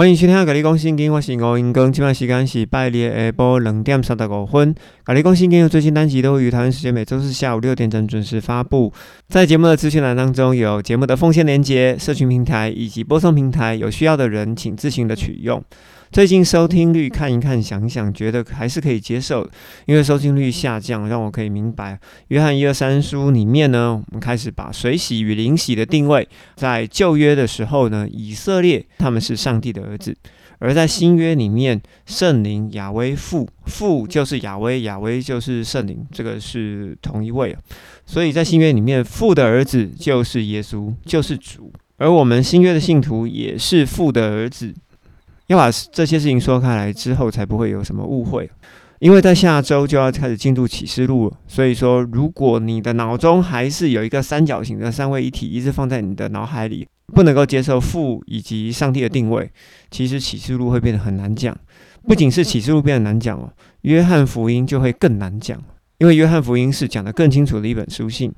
欢迎收听《咖喱讲圣经》，我是吴英庚。今晚时间是拜日下晡两点三十五分。《咖喱讲圣经》的最新单集都会于台湾时间每周四下午六点整准时发布。在节目的资讯栏当中有节目的奉献连接、社群平台以及播送平台，有需要的人请自行的取用。最近收听率看一看想一想，觉得还是可以接受，因为收听率下降，让我可以明白约翰一二三书里面呢，我们开始把水洗与灵洗的定位，在旧约的时候呢，以色列他们是上帝的儿子，而在新约里面，圣灵亚威父父就是亚威，亚威就是圣灵，这个是同一位，所以在新约里面，父的儿子就是耶稣，就是主，而我们新约的信徒也是父的儿子。要把这些事情说开来之后，才不会有什么误会。因为在下周就要开始进入启示录了，所以说，如果你的脑中还是有一个三角形的三位一体一直放在你的脑海里，不能够接受父以及上帝的定位，其实启示录会变得很难讲。不仅是启示录变得难讲哦，约翰福音就会更难讲，因为约翰福音是讲得更清楚的一本书信。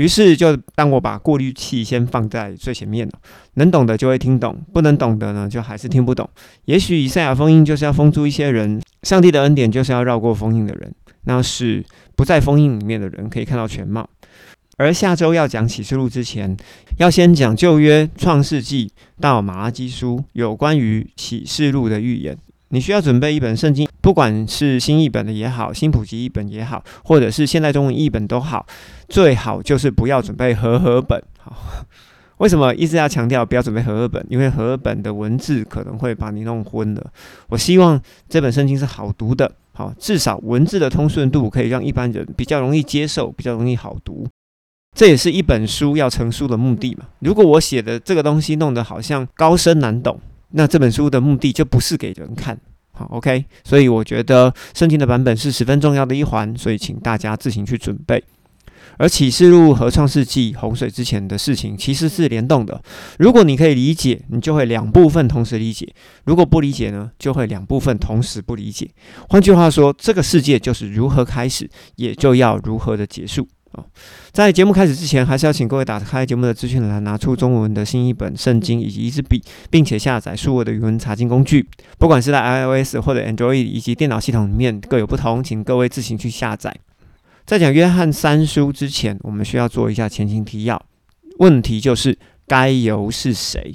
于是，就当我把过滤器先放在最前面了，能懂的就会听懂，不能懂的呢，就还是听不懂。也许以赛亚封印就是要封住一些人，上帝的恩典就是要绕过封印的人，那是不在封印里面的人可以看到全貌。而下周要讲启示录之前，要先讲旧约创世纪到马拉基书有关于启示录的预言。你需要准备一本圣经，不管是新译本的也好，新普及译本也好，或者是现代中文译本都好，最好就是不要准备和合本。好，为什么一直要强调不要准备和合本？因为和合本的文字可能会把你弄昏了。我希望这本圣经是好读的，好，至少文字的通顺度可以让一般人比较容易接受，比较容易好读。这也是一本书要成书的目的嘛。如果我写的这个东西弄得好像高深难懂。那这本书的目的就不是给人看，好，OK，所以我觉得圣经的版本是十分重要的一环，所以请大家自行去准备。而启示录和创世纪洪水之前的事情其实是联动的，如果你可以理解，你就会两部分同时理解；如果不理解呢，就会两部分同时不理解。换句话说，这个世界就是如何开始，也就要如何的结束。哦，在节目开始之前，还是要请各位打开节目的资讯栏，拿出中文的新一本圣经以及一支笔，并且下载数位的语文查经工具。不管是在 iOS 或者 Android 以及电脑系统里面各有不同，请各位自行去下载。在讲约翰三书之前，我们需要做一下前情提要。问题就是该由是谁？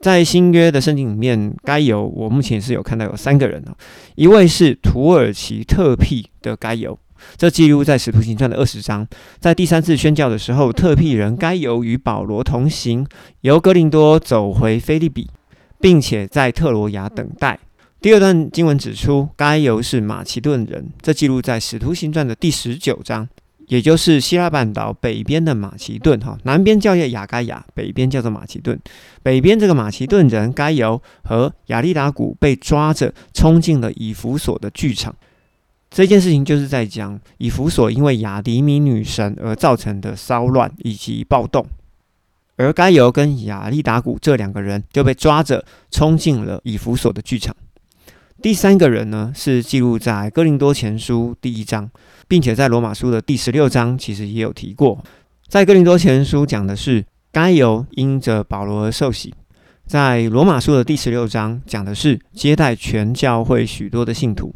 在新约的圣经里面，该由我目前是有看到有三个人哦，一位是土耳其特庇的该由。这记录在《使徒行传》的二十章，在第三次宣教的时候，特庇人该由与保罗同行，由哥林多走回菲利比，并且在特罗亚等待。第二段经文指出，该由是马其顿人，这记录在《使徒行传》的第十九章，也就是希腊半岛北边的马其顿，哈，南边叫做雅该亚，北边叫做马其顿。北边这个马其顿人该由和亚利达古被抓着，冲进了以弗所的剧场。这件事情就是在讲以弗所因为雅迪米女神而造成的骚乱以及暴动，而该由跟亚利达古这两个人就被抓着冲进了以弗所的剧场。第三个人呢是记录在哥林多前书第一章，并且在罗马书的第十六章其实也有提过。在哥林多前书讲的是该由因着保罗而受洗，在罗马书的第十六章讲的是接待全教会许多的信徒。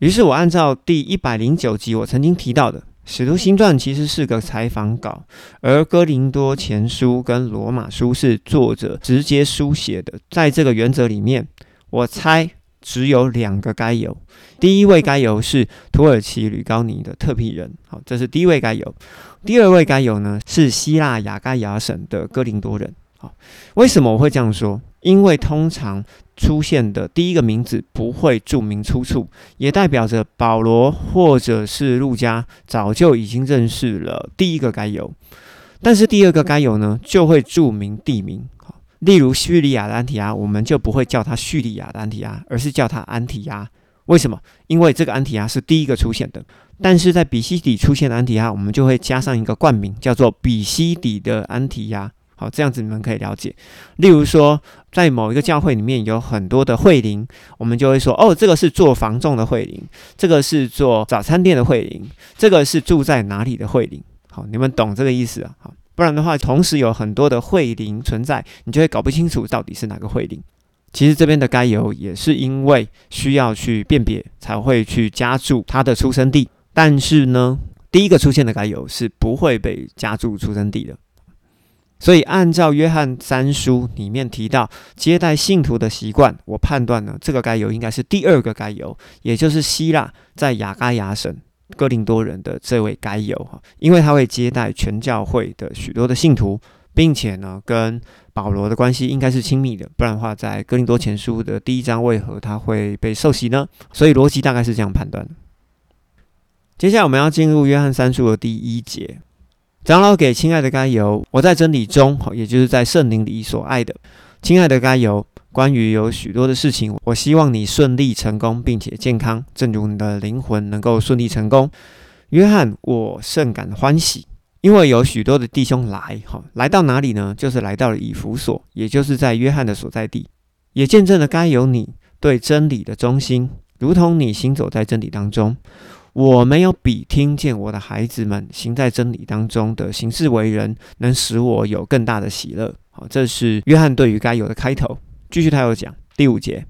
于是我按照第一百零九集我曾经提到的，《使徒行传》其实是个采访稿，而《哥林多前书》跟《罗马书》是作者直接书写的。在这个原则里面，我猜只有两个该有。第一位该有是土耳其吕高尼的特庇人，好，这是第一位该有。第二位该有呢是希腊雅盖亚省的哥林多人。好，为什么我会这样说？因为通常。出现的第一个名字不会注明出处，也代表着保罗或者是路加早就已经认识了第一个该有，但是第二个该有呢，就会注明地名。例如叙利亚的安提亚，我们就不会叫它叙利亚的安提亚，而是叫它安提亚。为什么？因为这个安提亚是第一个出现的。但是在比西底出现的安提亚，我们就会加上一个冠名，叫做比西底的安提亚。好，这样子你们可以了解。例如说，在某一个教会里面有很多的会灵，我们就会说，哦，这个是做房仲的会灵，这个是做早餐店的会灵，这个是住在哪里的会灵。好，你们懂这个意思啊？好，不然的话，同时有很多的会灵存在，你就会搞不清楚到底是哪个会灵。其实这边的该由也是因为需要去辨别，才会去加注他的出生地。但是呢，第一个出现的该由是不会被加注出生地的。所以按照约翰三书里面提到接待信徒的习惯，我判断呢，这个该由应该是第二个该由，也就是希腊在雅加亚省哥林多人的这位该友哈，因为他会接待全教会的许多的信徒。并且呢，跟保罗的关系应该是亲密的，不然的话，在哥林多前书的第一章，为何他会被受洗呢？所以逻辑大概是这样判断。接下来我们要进入约翰三书的第一节，长老给亲爱的该友，我在真理中，也就是在圣灵里所爱的，亲爱的该由，关于有许多的事情，我希望你顺利成功，并且健康，正如你的灵魂能够顺利成功。约翰，我甚感欢喜。因为有许多的弟兄来，哈，来到哪里呢？就是来到了以弗所，也就是在约翰的所在地，也见证了该有你对真理的忠心，如同你行走在真理当中。我没有比听见我的孩子们行在真理当中的行事为人，能使我有更大的喜乐。好，这是约翰对于该有的开头。继续他要讲第五节，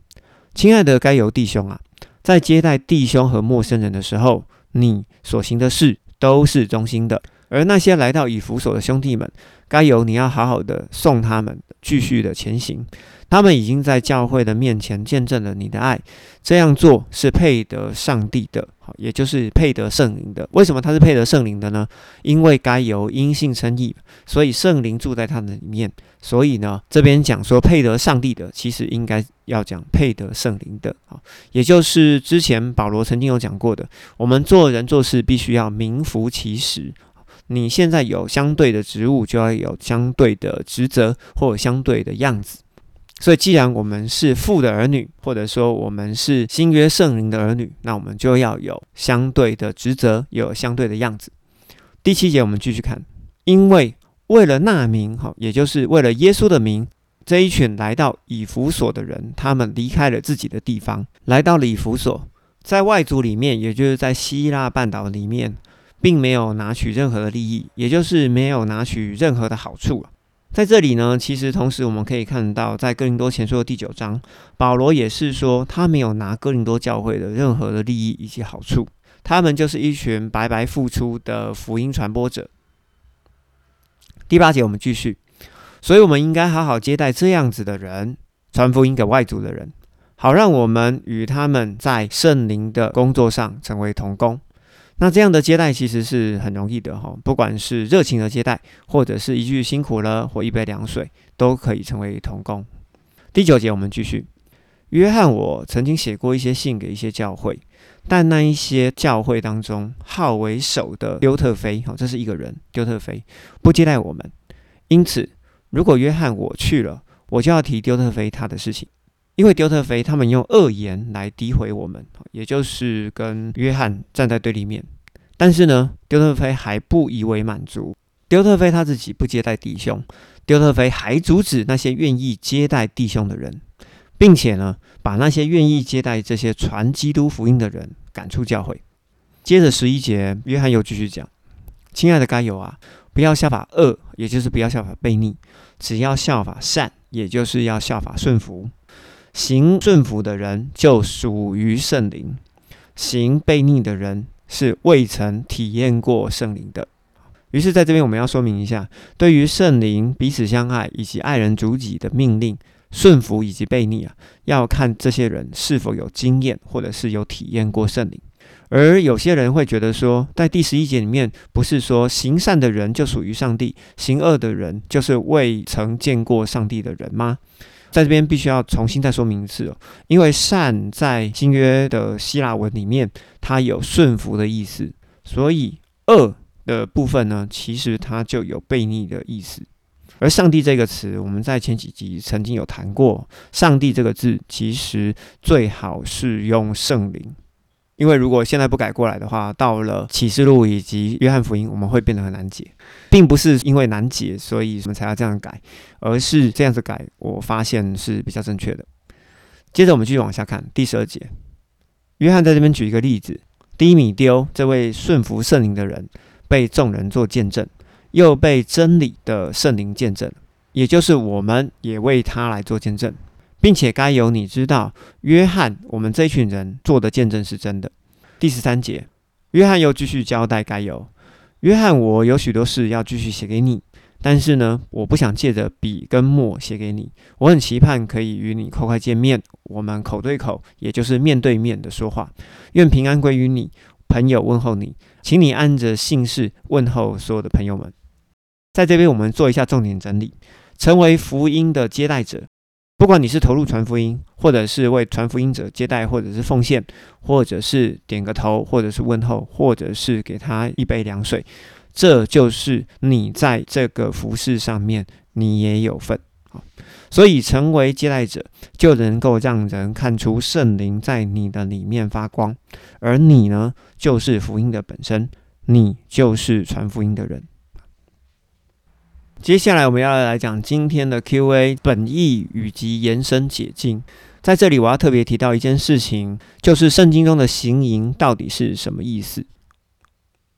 亲爱的该有弟兄啊，在接待弟兄和陌生人的时候，你所行的事都是忠心的。而那些来到以弗所的兄弟们，该由你要好好的送他们，继续的前行。他们已经在教会的面前见证了你的爱，这样做是配得上帝的，好，也就是配得圣灵的。为什么他是配得圣灵的呢？因为该由阴性称义，所以圣灵住在他的里面。所以呢，这边讲说配得上帝的，其实应该要讲配得圣灵的，好，也就是之前保罗曾经有讲过的，我们做人做事必须要名副其实。你现在有相对的职务，就要有相对的职责或相对的样子。所以，既然我们是父的儿女，或者说我们是新约圣灵的儿女，那我们就要有相对的职责，有相对的样子。第七节，我们继续看，因为为了那名，哈，也就是为了耶稣的名，这一群来到以弗所的人，他们离开了自己的地方，来到了以弗所，在外族里面，也就是在希腊半岛里面。并没有拿取任何的利益，也就是没有拿取任何的好处在这里呢，其实同时我们可以看到，在哥林多前书的第九章，保罗也是说，他没有拿哥林多教会的任何的利益以及好处，他们就是一群白白付出的福音传播者。第八节我们继续，所以我们应该好好接待这样子的人，传福音给外族的人，好让我们与他们在圣灵的工作上成为同工。那这样的接待其实是很容易的哈，不管是热情的接待，或者是一句辛苦了或一杯凉水，都可以成为同工。第九节我们继续。约翰，我曾经写过一些信给一些教会，但那一些教会当中号为首的丢特菲，哈，这是一个人，丢特菲不接待我们。因此，如果约翰我去了，我就要提丢特菲他的事情。因为丢特菲他们用恶言来诋毁我们，也就是跟约翰站在对立面。但是呢，丢特菲还不以为满足。丢特菲他自己不接待弟兄，丢特菲还阻止那些愿意接待弟兄的人，并且呢，把那些愿意接待这些传基督福音的人赶出教会。接着十一节，约翰又继续讲：“亲爱的该友啊，不要效法恶，也就是不要效法悖逆，只要效法善，也就是要效法顺服。”行顺服的人就属于圣灵，行悖逆的人是未曾体验过圣灵的。于是，在这边我们要说明一下，对于圣灵彼此相爱以及爱人主己的命令，顺服以及悖逆啊，要看这些人是否有经验，或者是有体验过圣灵。而有些人会觉得说，在第十一节里面，不是说行善的人就属于上帝，行恶的人就是未曾见过上帝的人吗？在这边必须要重新再说明一次哦，因为善在新约的希腊文里面，它有顺服的意思，所以恶的部分呢，其实它就有悖逆的意思。而上帝这个词，我们在前几集曾经有谈过，上帝这个字其实最好是用圣灵。因为如果现在不改过来的话，到了启示录以及约翰福音，我们会变得很难解，并不是因为难解，所以我们才要这样改，而是这样子改，我发现是比较正确的。接着我们继续往下看第十二节，约翰在这边举一个例子：低米丢这位顺服圣灵的人，被众人做见证，又被真理的圣灵见证，也就是我们也为他来做见证。并且该由你知道，约翰，我们这群人做的见证是真的。第十三节，约翰又继续交代该由，约翰，我有许多事要继续写给你。但是呢，我不想借着笔跟墨写给你。我很期盼可以与你快快见面，我们口对口，也就是面对面的说话。愿平安归于你，朋友问候你，请你按着姓氏问候所有的朋友们。在这边，我们做一下重点整理：成为福音的接待者，不管你是投入传福音，或者是为传福音者接待，或者是奉献，或者是点个头，或者是问候，或者是给他一杯凉水。这就是你在这个服饰上面，你也有份啊。所以成为接待者，就能够让人看出圣灵在你的里面发光，而你呢，就是福音的本身，你就是传福音的人。接下来我们要来讲今天的 Q&A 本意以及延伸解禁。在这里，我要特别提到一件事情，就是圣经中的行营到底是什么意思？